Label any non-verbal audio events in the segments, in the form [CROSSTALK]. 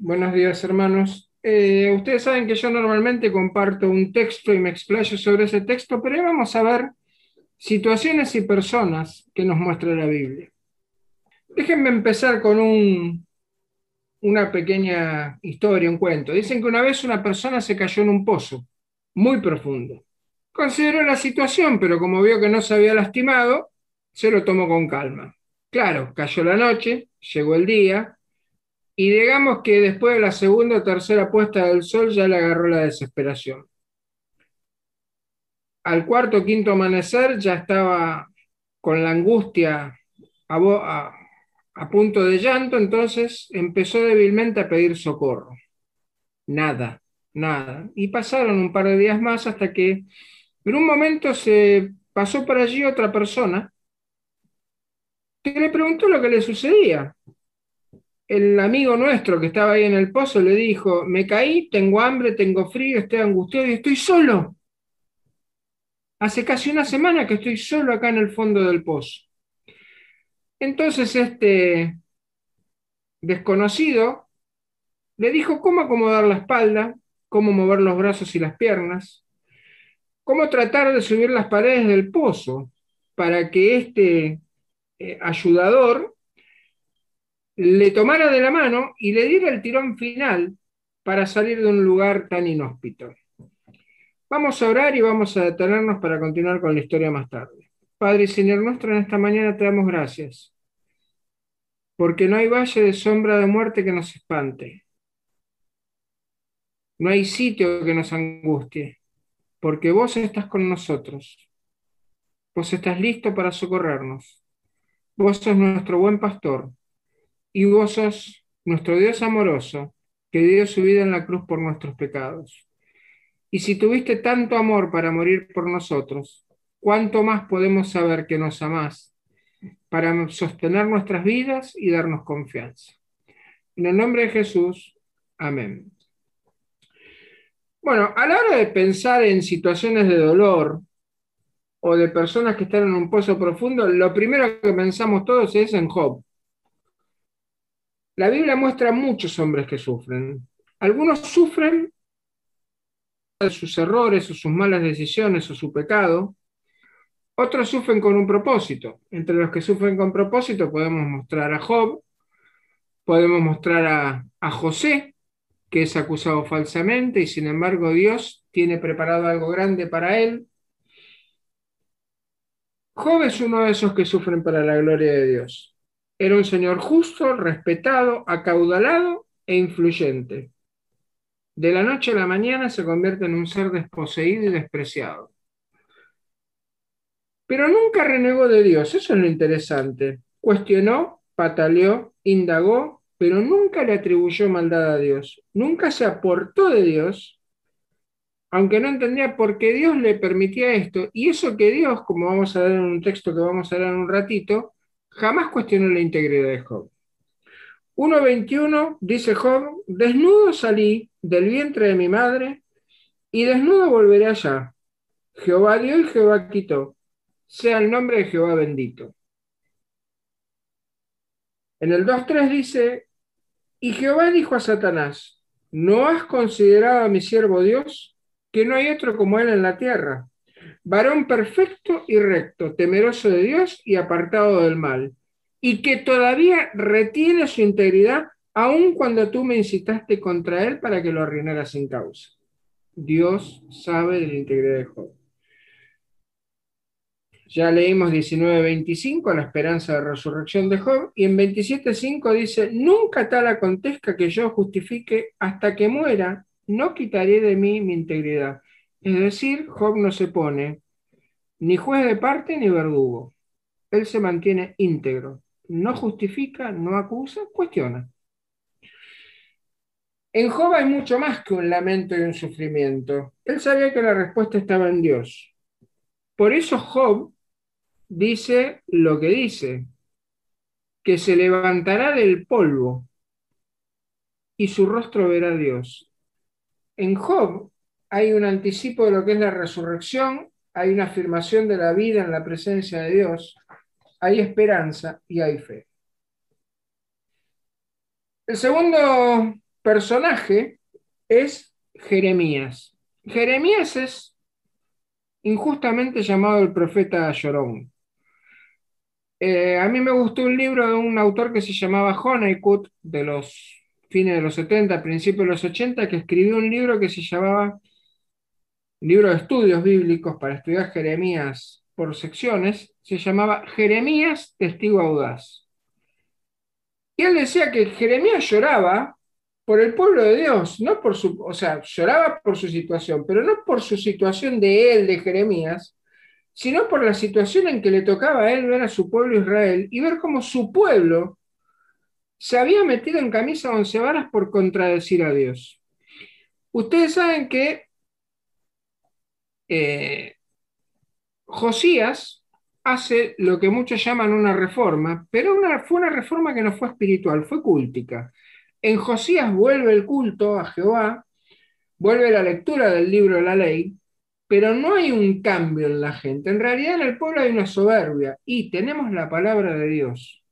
Buenos días, hermanos. Eh, ustedes saben que yo normalmente comparto un texto y me explayo sobre ese texto, pero hoy vamos a ver situaciones y personas que nos muestra la Biblia. Déjenme empezar con un, una pequeña historia, un cuento. Dicen que una vez una persona se cayó en un pozo muy profundo. Consideró la situación, pero como vio que no se había lastimado, se lo tomó con calma. Claro, cayó la noche, llegó el día, y digamos que después de la segunda o tercera puesta del sol ya le agarró la desesperación. Al cuarto o quinto amanecer ya estaba con la angustia a, punto de llanto, entonces empezó débilmente a pedir socorro. Nada, nada. Y pasaron un par de días más hasta que en un momento se pasó por allí otra persona que le preguntó lo que le sucedía el amigo nuestro que estaba ahí en el pozo le dijo, me caí, tengo hambre, tengo frío, estoy angustiado y estoy solo. Hace casi una semana que estoy solo acá en el fondo del pozo. Entonces este desconocido le dijo cómo acomodar la espalda, cómo mover los brazos y las piernas, cómo tratar de subir las paredes del pozo para que este eh, ayudador le tomara de la mano y le diera el tirón final para salir de un lugar tan inhóspito. Vamos a orar y vamos a detenernos para continuar con la historia más tarde. Padre y Señor nuestro, en esta mañana te damos gracias, porque no hay valle de sombra de muerte que nos espante. No hay sitio que nos angustie, porque vos estás con nosotros. Vos estás listo para socorrernos. Vos sos nuestro buen pastor y vos sos nuestro Dios amoroso, que dio su vida en la cruz por nuestros pecados. Y si tuviste tanto amor para morir por nosotros, ¿cuánto más podemos saber que nos amás para sostener nuestras vidas y darnos confianza? En el nombre de Jesús, amén. Bueno, a la hora de pensar en situaciones de dolor o de personas que están en un pozo profundo, lo primero que pensamos todos es en Job. La Biblia muestra muchos hombres que sufren. Algunos sufren de sus errores o sus malas decisiones o su pecado. Otros sufren con un propósito. Entre los que sufren con propósito podemos mostrar a Job, podemos mostrar a, a José, que es acusado falsamente y sin embargo Dios tiene preparado algo grande para él. Job es uno de esos que sufren para la gloria de Dios. Era un señor justo, respetado, acaudalado e influyente. De la noche a la mañana se convierte en un ser desposeído y despreciado. Pero nunca renegó de Dios, eso es lo interesante. Cuestionó, pataleó, indagó, pero nunca le atribuyó maldad a Dios. Nunca se aportó de Dios, aunque no entendía por qué Dios le permitía esto. Y eso que Dios, como vamos a ver en un texto que vamos a ver en un ratito, jamás cuestionó la integridad de Job. 1.21 dice Job, desnudo salí del vientre de mi madre y desnudo volveré allá. Jehová dio y Jehová quitó. Sea el nombre de Jehová bendito. En el 2.3 dice, y Jehová dijo a Satanás, ¿no has considerado a mi siervo Dios, que no hay otro como él en la tierra? Varón perfecto y recto, temeroso de Dios y apartado del mal, y que todavía retiene su integridad aun cuando tú me incitaste contra él para que lo arruinara sin causa. Dios sabe de la integridad de Job. Ya leímos 19.25, la esperanza de resurrección de Job, y en 27.5 dice, nunca tal acontezca que yo justifique hasta que muera, no quitaré de mí mi integridad. Es decir, Job no se pone ni juez de parte ni verdugo. Él se mantiene íntegro. No justifica, no acusa, cuestiona. En Job hay mucho más que un lamento y un sufrimiento. Él sabía que la respuesta estaba en Dios. Por eso Job dice lo que dice, que se levantará del polvo y su rostro verá a Dios. En Job hay un anticipo de lo que es la resurrección, hay una afirmación de la vida en la presencia de Dios, hay esperanza y hay fe. El segundo personaje es Jeremías. Jeremías es injustamente llamado el profeta llorón. Eh, a mí me gustó un libro de un autor que se llamaba Honeycutt, de los fines de los 70, principios de los 80, que escribió un libro que se llamaba Libro de Estudios Bíblicos para estudiar Jeremías por secciones, se llamaba Jeremías Testigo Audaz. Y él decía que Jeremías lloraba por el pueblo de Dios, no por su, o sea, lloraba por su situación, pero no por su situación de él, de Jeremías, sino por la situación en que le tocaba a él ver a su pueblo Israel y ver cómo su pueblo se había metido en camisa once varas por contradecir a Dios. Ustedes saben que eh, Josías hace lo que muchos llaman una reforma, pero fue una reforma que no fue espiritual, fue cúltica. En Josías vuelve el culto a Jehová, vuelve la lectura del libro de la ley, pero no hay un cambio en la gente. En realidad en el pueblo hay una soberbia y tenemos la palabra de Dios.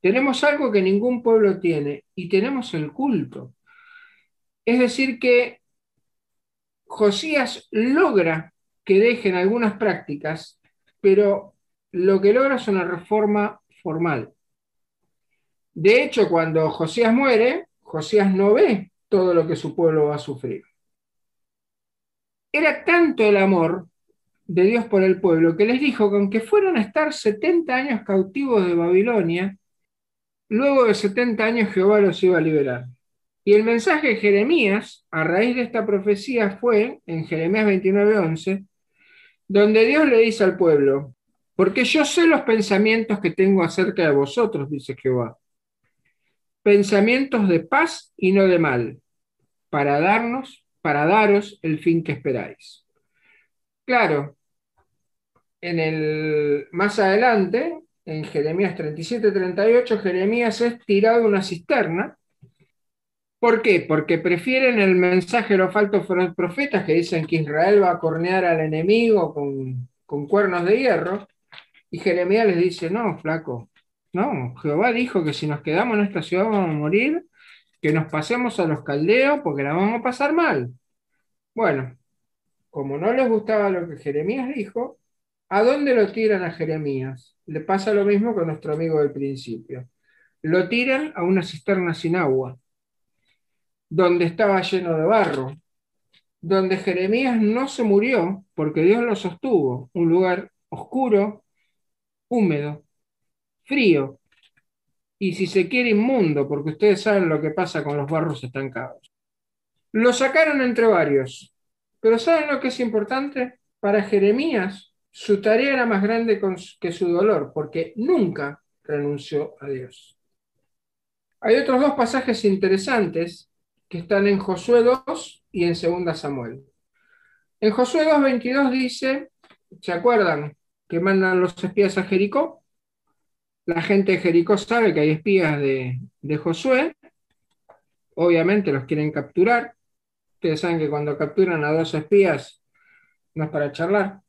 Tenemos algo que ningún pueblo tiene y tenemos el culto. Es decir, que Josías logra que dejen algunas prácticas, pero lo que logra es una reforma formal. De hecho, cuando Josías muere, Josías no ve todo lo que su pueblo va a sufrir. Era tanto el amor de Dios por el pueblo que les dijo que aunque fueran a estar 70 años cautivos de Babilonia, luego de 70 años Jehová los iba a liberar. Y el mensaje de Jeremías, a raíz de esta profecía, fue en Jeremías 29:11, donde Dios le dice al pueblo, porque yo sé los pensamientos que tengo acerca de vosotros, dice Jehová, pensamientos de paz y no de mal, para darnos para daros el fin que esperáis. Claro, en el, más adelante, en Jeremías 37-38, Jeremías es tirado de una cisterna. ¿Por qué? Porque prefieren el mensaje de los falsos profetas que dicen que Israel va a cornear al enemigo con, con cuernos de hierro. Y Jeremías les dice, no, flaco, no, Jehová dijo que si nos quedamos en esta ciudad vamos a morir que nos pasemos a los caldeos porque la vamos a pasar mal. Bueno, como no les gustaba lo que Jeremías dijo, ¿a dónde lo tiran a Jeremías? Le pasa lo mismo con nuestro amigo del principio. Lo tiran a una cisterna sin agua, donde estaba lleno de barro, donde Jeremías no se murió porque Dios lo sostuvo, un lugar oscuro, húmedo, frío, y si se quiere inmundo, porque ustedes saben lo que pasa con los barros estancados. Lo sacaron entre varios, pero ¿saben lo que es importante? Para Jeremías, su tarea era más grande que su dolor, porque nunca renunció a Dios. Hay otros dos pasajes interesantes que están en Josué 2 y en 2 Samuel. En Josué 2.22 dice, ¿se acuerdan que mandan los espías a Jericó? La gente de Jericó sabe que hay espías de, Josué. Obviamente los quieren capturar. Ustedes saben que cuando capturan a dos espías no es para charlar.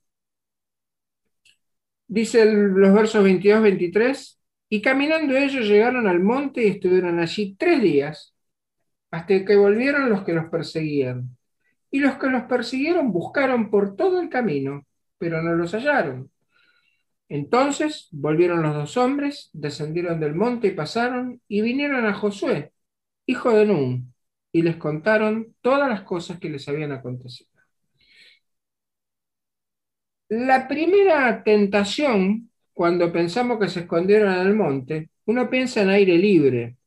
Dice los versos 22-23, y caminando ellos llegaron al monte y estuvieron allí tres días, hasta que volvieron los que los perseguían. Y los que los persiguieron buscaron por todo el camino, pero no los hallaron. Entonces volvieron los dos hombres, descendieron del monte y pasaron, y vinieron a Josué, hijo de Nun, y les contaron todas las cosas que les habían acontecido. La primera tentación, cuando pensamos que se escondieron en el monte, uno piensa en aire libre.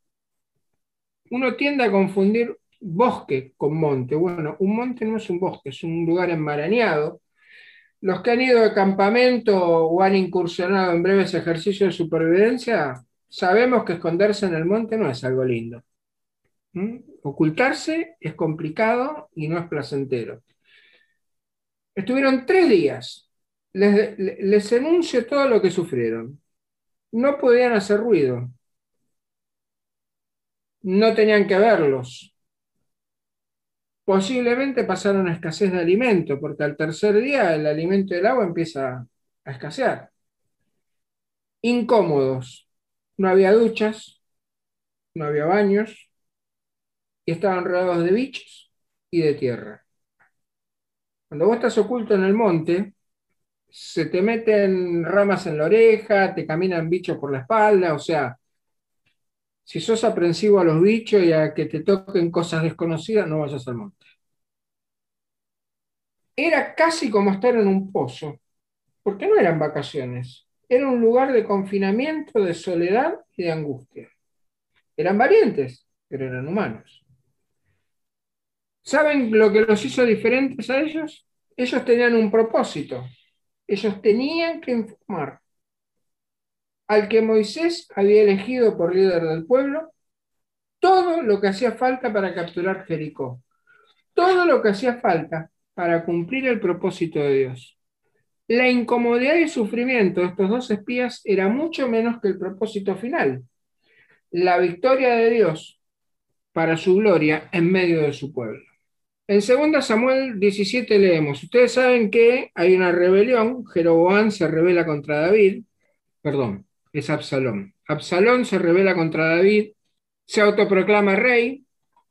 Uno tiende a confundir bosque con monte. Bueno, un monte no es un bosque, es un lugar enmarañado los que han ido de campamento o han incursionado en breves ejercicios de supervivencia, sabemos que esconderse en el monte no es algo lindo. ¿Mm? Ocultarse es complicado y no es placentero. Estuvieron tres días. Les, les enuncio todo lo que sufrieron. No podían hacer ruido. No tenían que verlos posiblemente pasaron a escasez de alimento, porque al tercer día el alimento y el agua empieza a escasear. Incómodos. No había duchas, no había baños, y estaban rodeados de bichos y de tierra. Cuando vos estás oculto en el monte, se te meten ramas en la oreja, te caminan bichos por la espalda, o sea, si sos aprensivo a los bichos y a que te toquen cosas desconocidas, no vayas al monte. Era casi como estar en un pozo, porque no eran vacaciones, era un lugar de confinamiento, de soledad y de angustia. Eran valientes, pero eran humanos. ¿Saben lo que los hizo diferentes a ellos? Ellos tenían un propósito. Ellos tenían que informar al que Moisés había elegido por líder del pueblo todo lo que hacía falta para capturar Jericó, todo lo que hacía falta para cumplir el propósito de Dios. La incomodidad y sufrimiento de estos dos espías era mucho menos que el propósito final, la victoria de Dios para su gloria en medio de su pueblo. En 2 Samuel 17 leemos, ustedes saben que hay una rebelión, Jeroboam se revela contra David, perdón, es Absalón. Absalón se revela contra David, se autoproclama rey,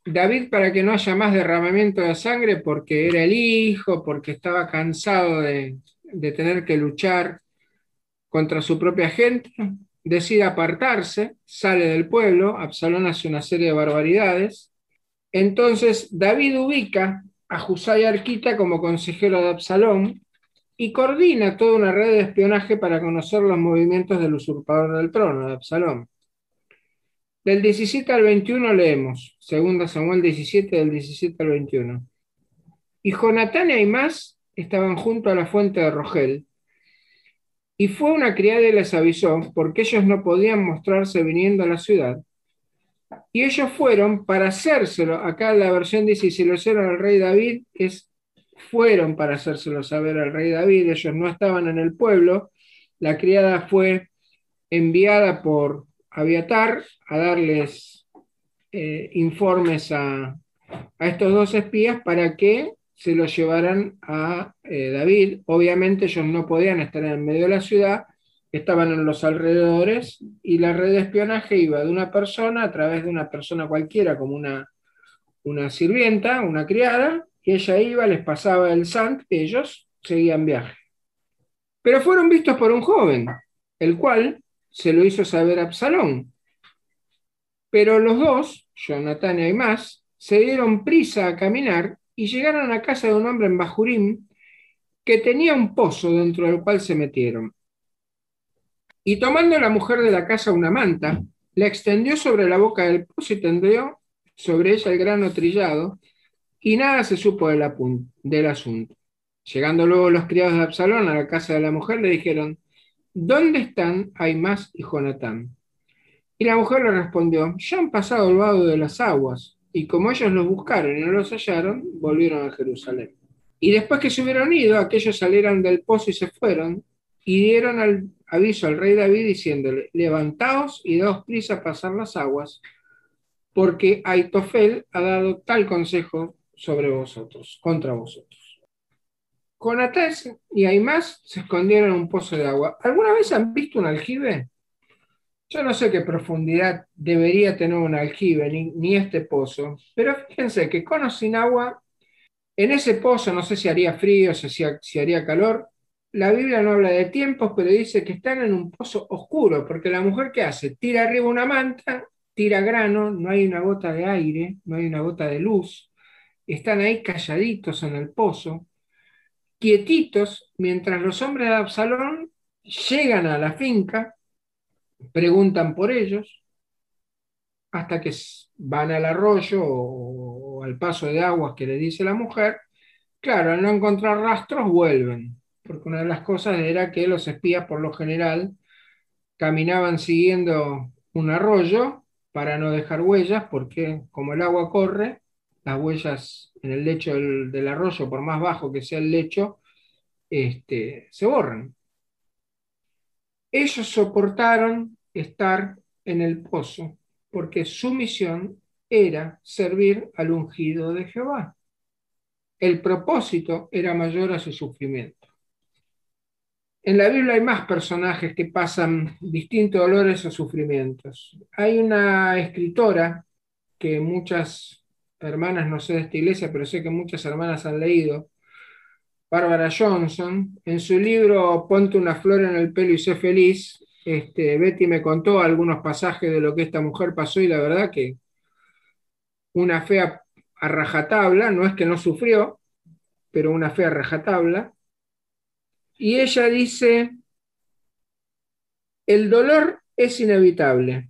David para que no haya más derramamiento de sangre porque era el hijo, porque estaba cansado de, de tener que luchar contra su propia gente, decide apartarse, sale del pueblo, Absalón hace una serie de barbaridades, entonces David ubica a Husay Arquita como consejero de Absalón y coordina toda una red de espionaje para conocer los movimientos del usurpador del trono, de Absalón. Del 17 al 21 leemos, 2 Samuel 17, del 17 al 21. Y Jonatán y Aimás estaban junto a la fuente de Rogel. Y fue una criada y les avisó, porque ellos no podían mostrarse viniendo a la ciudad, y ellos fueron para hacérselo. Acá la versión dice, si lo hicieron al rey David, es fueron para hacérselo saber al rey David. Ellos no estaban en el pueblo. La criada fue enviada por Abiatar a darles eh, informes a, a, estos dos espías para que se lo llevaran a eh, David. Obviamente ellos no podían estar en el medio de la ciudad, estaban en los alrededores y la red de espionaje iba de una persona a través de una persona cualquiera, como una, una sirvienta, una criada, y ella iba, les pasaba el sant y ellos seguían viaje. Pero fueron vistos por un joven, el cual se lo hizo saber a Absalón. Pero los dos, Jonatán y más, se dieron prisa a caminar y llegaron a casa de un hombre en Bajurim que tenía un pozo dentro del cual se metieron. Y tomando la mujer de la casa una manta, la extendió sobre la boca del pozo y tendió sobre ella el grano trillado, y nada se supo del, asunto. Llegando luego los criados de Absalón a la casa de la mujer, le dijeron, ¿dónde están Aimás y Jonatán? Y la mujer le respondió, ya han pasado el vado de las aguas, y como ellos los buscaron y no los hallaron, volvieron a Jerusalén. Y después que se hubieron ido, aquellos salieron del pozo y se fueron, y dieron aviso al rey David diciéndole, levantaos y daos prisa a pasar las aguas, porque Aitofel ha dado tal consejo sobre vosotros, contra vosotros. Conatés y Aimás se escondieron en un pozo de agua. ¿Alguna vez han visto un aljibe? Yo no sé qué profundidad debería tener un aljibe, ni, este pozo, pero fíjense que con o sin agua, en ese pozo, no sé si haría frío, si, si haría calor, la Biblia no habla de tiempos, pero dice que están en un pozo oscuro, porque la mujer que hace, tira arriba una manta, tira grano, no hay una gota de aire, no hay una gota de luz, están ahí calladitos en el pozo, quietitos, mientras los hombres de Absalón llegan a la finca, preguntan por ellos, hasta que van al arroyo o, al paso de aguas que le dice la mujer, claro, al no encontrar rastros vuelven porque una de las cosas era que los espías por lo general caminaban siguiendo un arroyo para no dejar huellas, porque como el agua corre, las huellas en el lecho del, arroyo, por más bajo que sea el lecho, este, se borran. Ellos soportaron estar en el pozo, porque su misión era servir al ungido de Jehová. El propósito era mayor a su sufrimiento. En la Biblia hay más personajes que pasan distintos dolores o sufrimientos. Hay una escritora que muchas hermanas, no sé de esta iglesia, pero sé que muchas hermanas han leído, Bárbara Johnson, en su libro Ponte una flor en el pelo y sé feliz, este, Betty me contó algunos pasajes de lo que esta mujer pasó y la verdad que una fe a, rajatabla, no es que no sufrió, pero una fe a rajatabla. Y ella dice, el dolor es inevitable,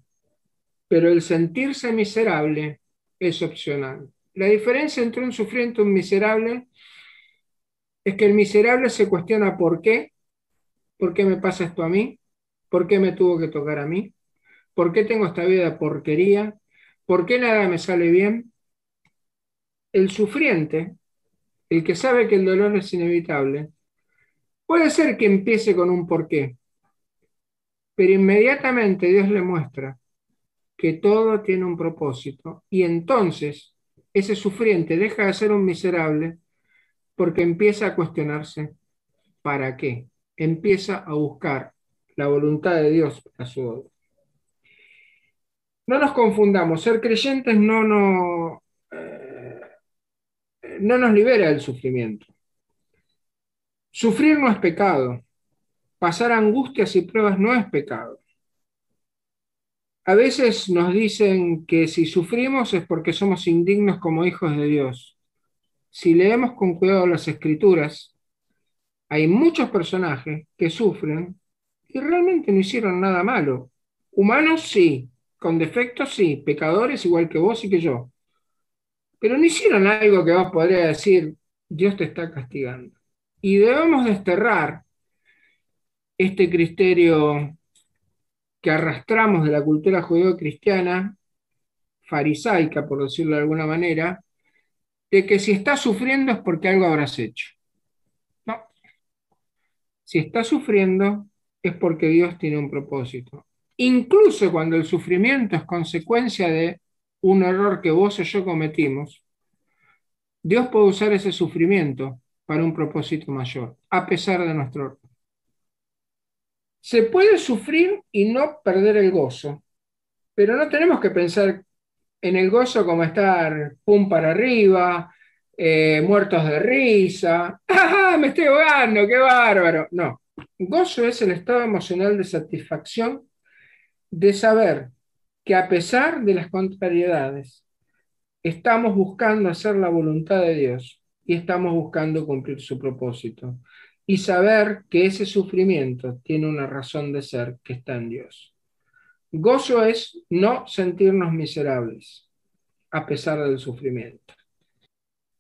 pero el sentirse miserable es opcional. La diferencia entre un sufriente y un miserable es que el miserable se cuestiona por qué, por qué me pasa esto a mí, por qué me tuvo que tocar a mí, por qué tengo esta vida porquería, por qué nada me sale bien. El sufriente, el que sabe que el dolor es inevitable, puede ser que empiece con un por qué, pero inmediatamente Dios le muestra que todo tiene un propósito y entonces ese sufriente deja de ser un miserable porque empieza a cuestionarse para qué, empieza a buscar la voluntad de Dios para su obra. No nos confundamos, ser creyentes no, no, eh, no nos libera del sufrimiento. Sufrir no es pecado, pasar angustias y pruebas no es pecado. A veces nos dicen que si sufrimos es porque somos indignos como hijos de Dios. Si leemos con cuidado las escrituras, hay muchos personajes que sufren y realmente no hicieron nada malo. Humanos sí, con defectos sí, pecadores igual que vos y que yo. Pero no hicieron algo que vos podría decir, Dios te está castigando. Y debemos desterrar este criterio que arrastramos de la cultura judeo-cristiana, farisaica, por decirlo de alguna manera, de que si estás sufriendo es porque algo habrás hecho. No. Si estás sufriendo es porque Dios tiene un propósito. Incluso cuando el sufrimiento es consecuencia de un error que vos o yo cometimos, Dios puede usar ese sufrimiento para un propósito mayor, a pesar de nuestro error. Se puede sufrir y no perder el gozo, pero no tenemos que pensar en el gozo como estar pum para arriba, eh, muertos de risa, [LAUGHS] ¡Ah, me estoy ahogando, qué bárbaro! No, Gozo es el estado emocional de satisfacción de saber que a pesar de las contrariedades, estamos buscando hacer la voluntad de Dios y estamos buscando cumplir su propósito. Y saber que ese sufrimiento tiene una razón de ser que está en Dios. Gozo es no sentirnos miserables a pesar del sufrimiento.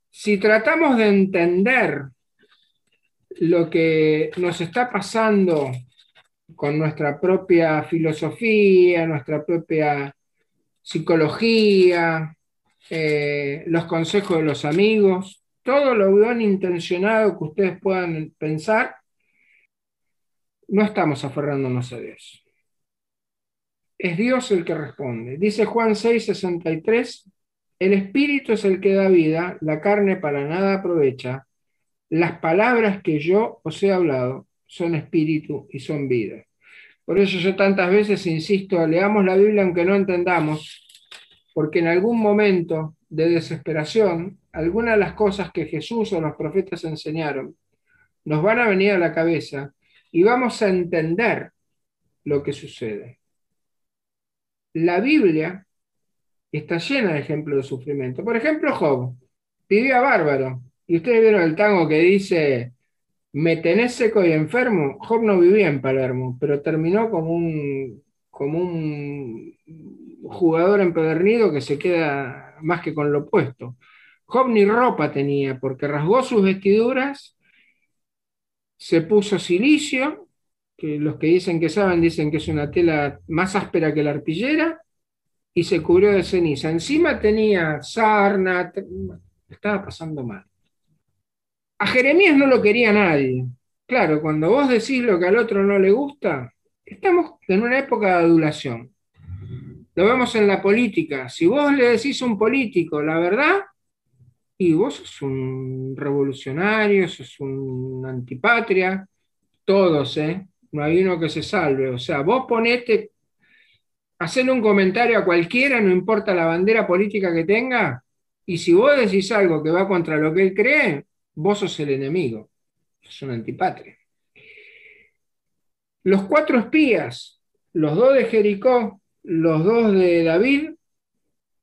Si tratamos de entender lo que nos está pasando con nuestra propia filosofía, nuestra propia psicología, eh, los consejos de los amigos, todo lo bien intencionado que ustedes puedan pensar, no estamos aferrándonos a Dios. Es Dios el que responde. Dice Juan 6:63, el Espíritu es el que da vida, la carne para nada aprovecha las palabras que yo os he hablado son espíritu y son vida. Por eso yo tantas veces insisto, leamos la Biblia aunque no entendamos, porque en algún momento de desesperación, algunas de las cosas que Jesús o los profetas enseñaron nos van a venir a la cabeza y vamos a entender lo que sucede. La Biblia está llena de ejemplos de sufrimiento. Por ejemplo, Job vivía bárbaro, y ustedes vieron el tango que dice, me tenés seco y enfermo. Job no vivía en Palermo, pero terminó como un, como un jugador empedernido que se queda más que con lo opuesto. Job ni ropa tenía, porque rasgó sus vestiduras, se puso silicio, que los que dicen que saben dicen que es una tela más áspera que la arpillera, y se cubrió de ceniza. Encima tenía sarna, estaba pasando mal. A Jeremías no lo quería nadie. Claro, cuando vos decís lo que al otro no le gusta, estamos en una época de adulación. Lo vemos en la política. Si vos le decís a un político la verdad, y vos sos un revolucionario, sos un antipatria, todos, ¿eh? No hay uno que se salve. O sea, vos ponete, hacerle un comentario a cualquiera, no importa la bandera política que tenga, Y si vos decís algo que va contra lo que él cree, vos sos el enemigo, sos un antipatria. Los cuatro espías, los dos de Jericó, los dos de David,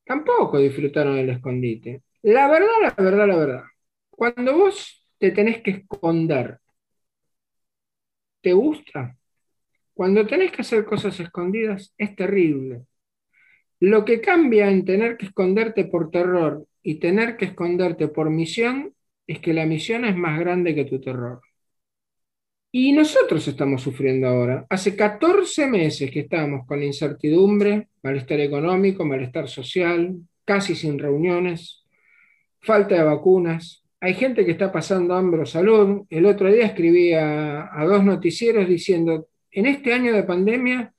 tampoco disfrutaron el escondite. La verdad, la verdad, la verdad. Cuando vos te tenés que esconder, ¿te gusta? Cuando tenés que hacer cosas escondidas, es terrible. Lo que cambia en tener que esconderte por terror y tener que esconderte por misión es que la misión es más grande que tu terror. Y nosotros estamos sufriendo ahora. Hace 14 meses que estamos con incertidumbre, malestar económico, malestar social, casi sin reuniones, falta de vacunas. Hay gente que está pasando hambre o salud. El otro día escribí a, dos noticieros diciendo, en este año de pandemia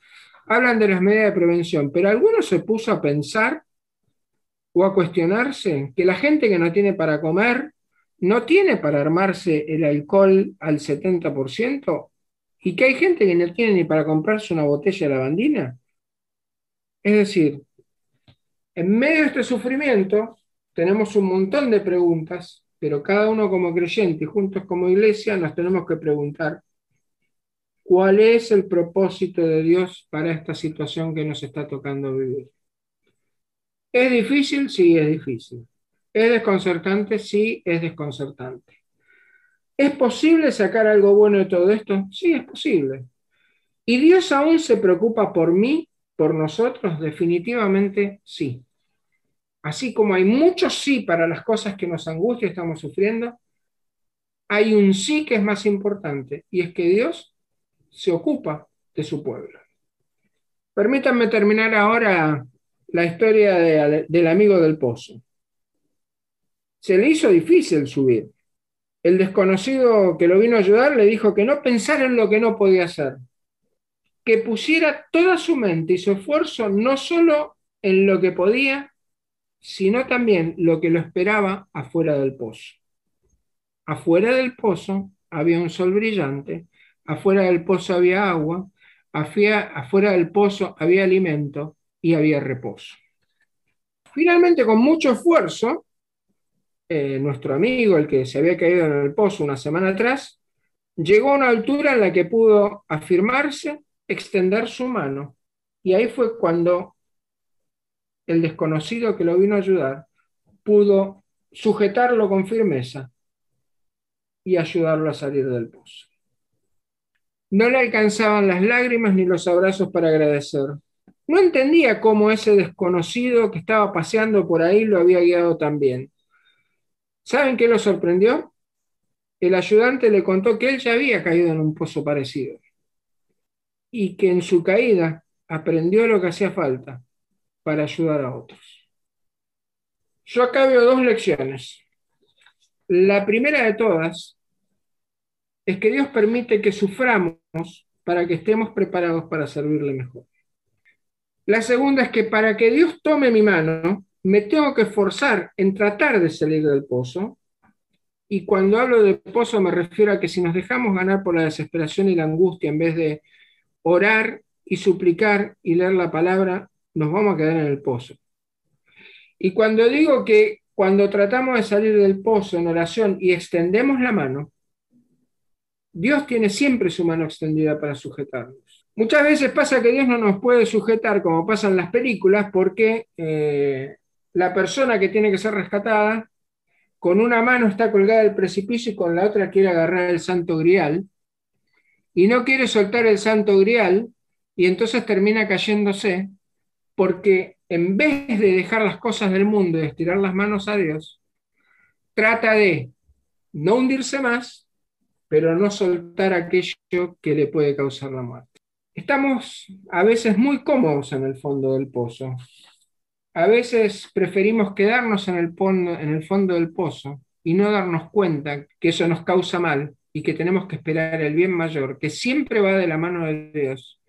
hablan de las medidas de prevención, pero alguno se puso a pensar o a cuestionarse que la gente que no tiene para comer no tiene para armarse el alcohol al 70% y que hay gente que no tiene ni para comprarse una botella de lavandina. Es decir, en medio de este sufrimiento tenemos un montón de preguntas, pero cada uno como creyente y juntos como iglesia nos tenemos que preguntar cuál es el propósito de Dios para esta situación que nos está tocando vivir. ¿Es difícil? Sí, es difícil. ¿Es desconcertante? Sí, es desconcertante. ¿Es posible sacar algo bueno de todo esto? Sí, es posible. ¿Y Dios aún se preocupa por mí, por nosotros? Definitivamente sí. Así como hay muchos sí para las cosas que nos angustia y estamos sufriendo, hay un sí que es más importante y es que Dios se ocupa de su pueblo. Permítanme terminar ahora la historia del amigo del pozo se le hizo difícil subir. El desconocido que lo vino a ayudar le dijo que no pensara en lo que no podía hacer, que pusiera toda su mente y su esfuerzo no solo en lo que podía, sino también lo que lo esperaba afuera del pozo. Afuera del pozo había un sol brillante, afuera del pozo había agua, afuera del pozo había alimento y había reposo. Finalmente, con mucho esfuerzo, eh, nuestro amigo, el que se había caído en el pozo una semana atrás, llegó a una altura en la que pudo afirmarse, extender su mano. Y ahí fue cuando el desconocido que lo vino a ayudar pudo sujetarlo con firmeza y ayudarlo a salir del pozo. No le alcanzaban las lágrimas ni los abrazos para agradecer. No entendía cómo ese desconocido que estaba paseando por ahí lo había guiado tan bien. ¿Saben qué lo sorprendió? El ayudante le contó que él ya había caído en un pozo parecido y que en su caída aprendió lo que hacía falta para ayudar a otros. Yo acá veo dos lecciones. La primera de todas es que Dios permite que suframos para que estemos preparados para servirle mejor. La segunda es que para que Dios tome mi mano, me tengo que esforzar en tratar de salir del pozo. Y cuando hablo de pozo me refiero a que si nos dejamos ganar por la desesperación y la angustia en vez de orar y suplicar y leer la palabra, nos vamos a quedar en el pozo. Y cuando digo que cuando tratamos de salir del pozo en oración y extendemos la mano, Dios tiene siempre su mano extendida para sujetarnos. Muchas veces pasa que Dios no nos puede sujetar como pasa en las películas porque eh, la persona que tiene que ser rescatada, con una mano está colgada del precipicio y con la otra quiere agarrar el santo grial, y no quiere soltar el santo grial, y entonces termina cayéndose, porque en vez de dejar las cosas del mundo y estirar las manos a Dios, trata de no hundirse más, pero no soltar aquello que le puede causar la muerte. Estamos a veces muy cómodos en el fondo del pozo, a veces preferimos quedarnos en el, en el fondo del pozo y no darnos cuenta que eso nos causa mal y que tenemos que esperar el bien mayor, que siempre va de la mano de Dios,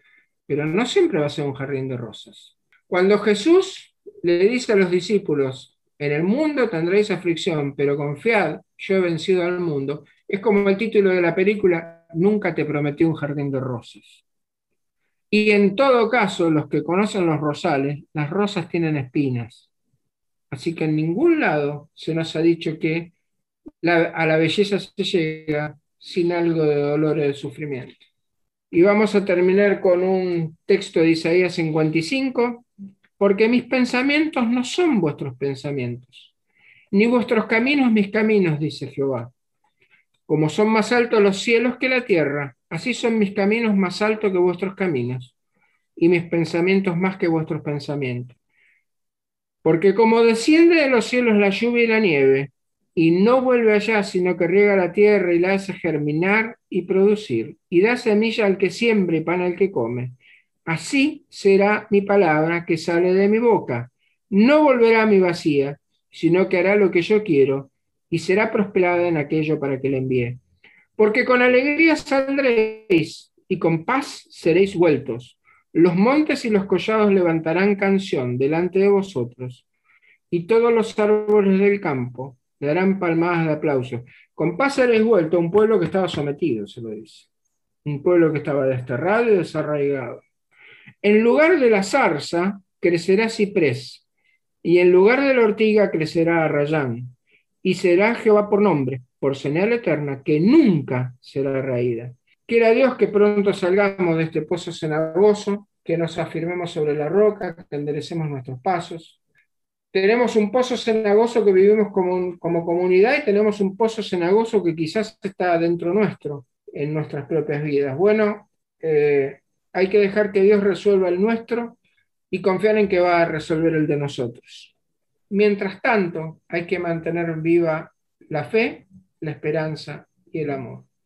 pero no siempre va a ser un jardín de rosas. Cuando Jesús le dice a los discípulos, en el mundo tendréis aflicción, pero confiad, yo he vencido al mundo, es como el título de la película, Nunca te prometí un jardín de rosas. Y en todo caso, los que conocen los rosales, las rosas tienen espinas. Así que en ningún lado se nos ha dicho que a la belleza se llega sin algo de dolor y de sufrimiento. Y vamos a terminar con un texto de Isaías 55, porque mis pensamientos no son vuestros pensamientos, ni vuestros caminos mis caminos, dice Jehová. Como son más altos los cielos que la tierra, así son mis caminos más altos que vuestros caminos, y mis pensamientos más que vuestros pensamientos. Porque como desciende de los cielos la lluvia y la nieve, y no vuelve allá, sino que riega la tierra y la hace germinar y producir, y da semilla al que siembra y pan al que come, así será mi palabra que sale de mi boca. No volverá a mi vacía, sino que hará lo que yo quiero, y será prosperada en aquello para que le envíe. Porque con alegría saldréis, y con paz seréis vueltos los montes y los collados levantarán canción delante de vosotros, y todos los árboles del campo darán palmadas de aplauso. Con paz seréis vuelto a un pueblo que estaba sometido, se lo dice. Un pueblo que estaba desterrado y desarraigado. En lugar de la zarza crecerá ciprés, y en lugar de la ortiga crecerá arrayán, y será Jehová por nombre, por señal eterna, que nunca será raída. Quiera Dios que pronto salgamos de este pozo cenagoso, que nos afirmemos sobre la roca, que enderecemos nuestros pasos. Tenemos un pozo cenagoso que vivimos como, como comunidad y tenemos un pozo cenagoso que quizás está dentro nuestro, en nuestras propias vidas. Bueno, eh, hay que dejar que Dios resuelva el nuestro y confiar en que va a resolver el de nosotros. Mientras tanto, hay que mantener viva la fe, la esperanza y el amor.